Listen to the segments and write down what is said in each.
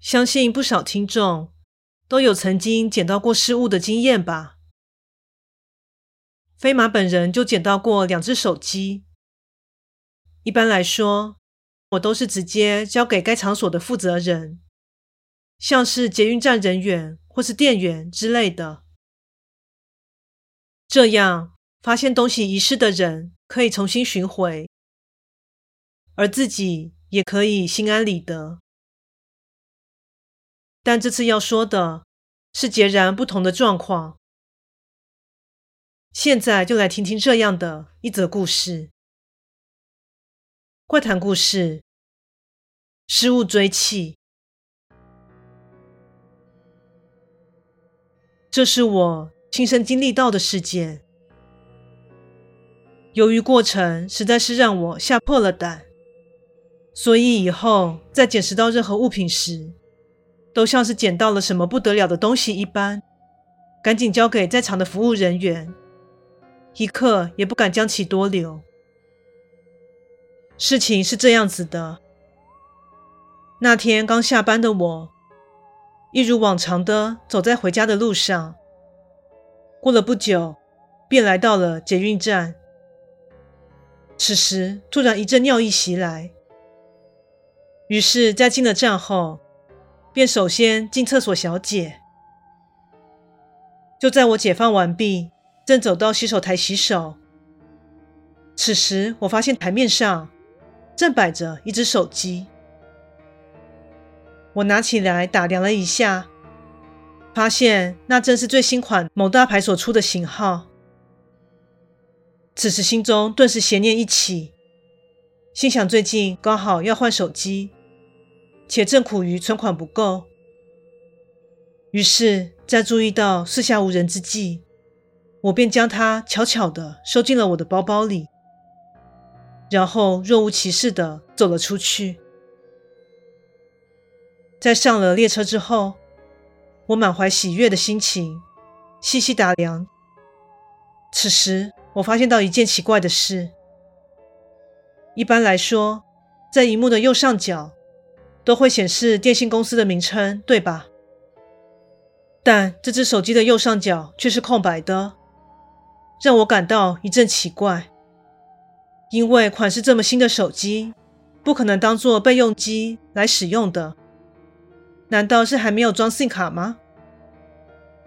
相信不少听众都有曾经捡到过失物的经验吧？飞马本人就捡到过两只手机。一般来说，我都是直接交给该场所的负责人，像是捷运站人员或是店员之类的。这样，发现东西遗失的人可以重新寻回，而自己也可以心安理得。但这次要说的是截然不同的状况。现在就来听听这样的一则故事：怪谈故事，失物追缉。这是我亲身经历到的事件。由于过程实在是让我吓破了胆，所以以后在捡拾到任何物品时，都像是捡到了什么不得了的东西一般，赶紧交给在场的服务人员，一刻也不敢将其多留。事情是这样子的，那天刚下班的我，一如往常的走在回家的路上，过了不久，便来到了捷运站。此时突然一阵尿意袭来，于是，在进了站后，便首先进厕所小解。就在我解放完毕，正走到洗手台洗手，此时我发现台面上正摆着一只手机。我拿起来打量了一下，发现那正是最新款某大牌所出的型号。此时心中顿时邪念一起，心想最近刚好要换手机。且正苦于存款不够，于是，在注意到四下无人之际，我便将它悄悄地收进了我的包包里，然后若无其事地走了出去。在上了列车之后，我满怀喜悦的心情，细细打量。此时，我发现到一件奇怪的事：一般来说，在荧幕的右上角，都会显示电信公司的名称，对吧？但这只手机的右上角却是空白的，让我感到一阵奇怪。因为款式这么新的手机，不可能当做备用机来使用的。难道是还没有装 SIM 卡吗？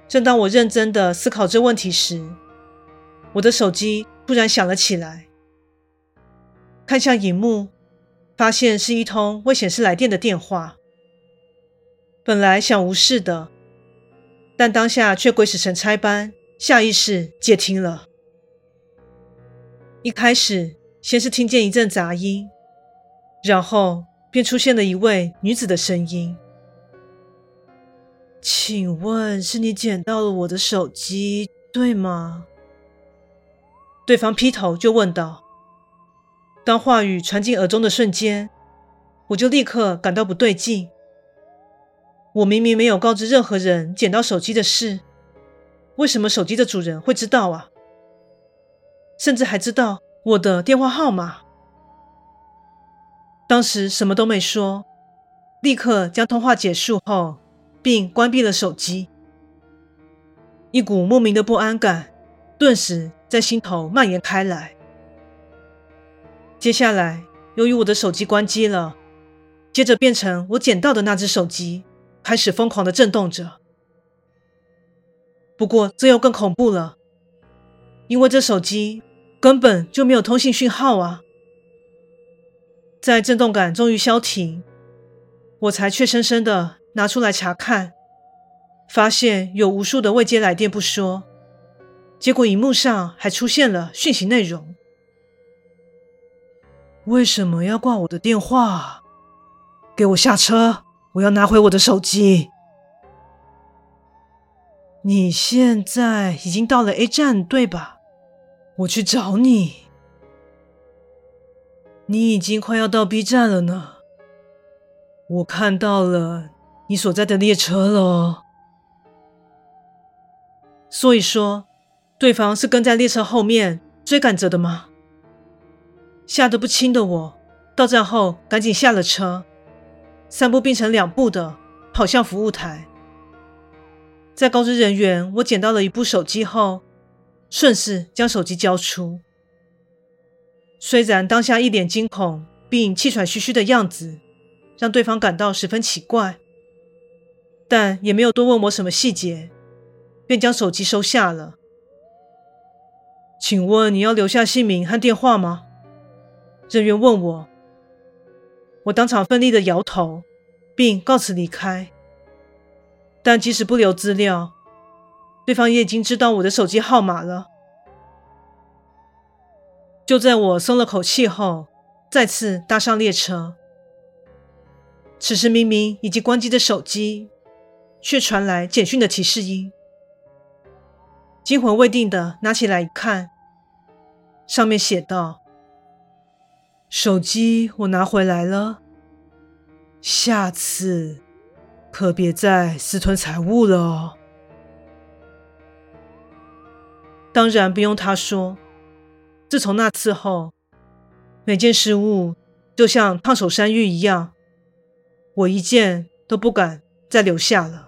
正当我认真的思考这问题时，我的手机突然响了起来，看向荧幕。发现是一通未显示来电的电话。本来想无视的，但当下却鬼使神差般下意识接听了。一开始先是听见一阵杂音，然后便出现了一位女子的声音：“请问是你捡到了我的手机，对吗？”对方劈头就问道。当话语传进耳中的瞬间，我就立刻感到不对劲。我明明没有告知任何人捡到手机的事，为什么手机的主人会知道啊？甚至还知道我的电话号码。当时什么都没说，立刻将通话结束后，并关闭了手机。一股莫名的不安感顿时在心头蔓延开来。接下来，由于我的手机关机了，接着变成我捡到的那只手机开始疯狂的震动着。不过这又更恐怖了，因为这手机根本就没有通信讯号啊！在震动感终于消停，我才怯生生的拿出来查看，发现有无数的未接来电不说，结果荧幕上还出现了讯息内容。为什么要挂我的电话？给我下车！我要拿回我的手机。你现在已经到了 A 站，对吧？我去找你。你已经快要到 B 站了呢。我看到了你所在的列车了。所以说，对方是跟在列车后面追赶着的吗？吓得不轻的我，到站后赶紧下了车，三步并成两步的跑向服务台。在告知人员我捡到了一部手机后，顺势将手机交出。虽然当下一脸惊恐并气喘吁吁的样子，让对方感到十分奇怪，但也没有多问我什么细节，便将手机收下了。请问你要留下姓名和电话吗？人员问我，我当场奋力的摇头，并告辞离开。但即使不留资料，对方也已经知道我的手机号码了。就在我松了口气后，再次搭上列车。此时明明已经关机的手机，却传来简讯的提示音。惊魂未定的拿起来一看，上面写道。手机我拿回来了，下次可别再私吞财物了哦。当然不用他说，自从那次后，每件事物就像烫手山芋一样，我一件都不敢再留下了。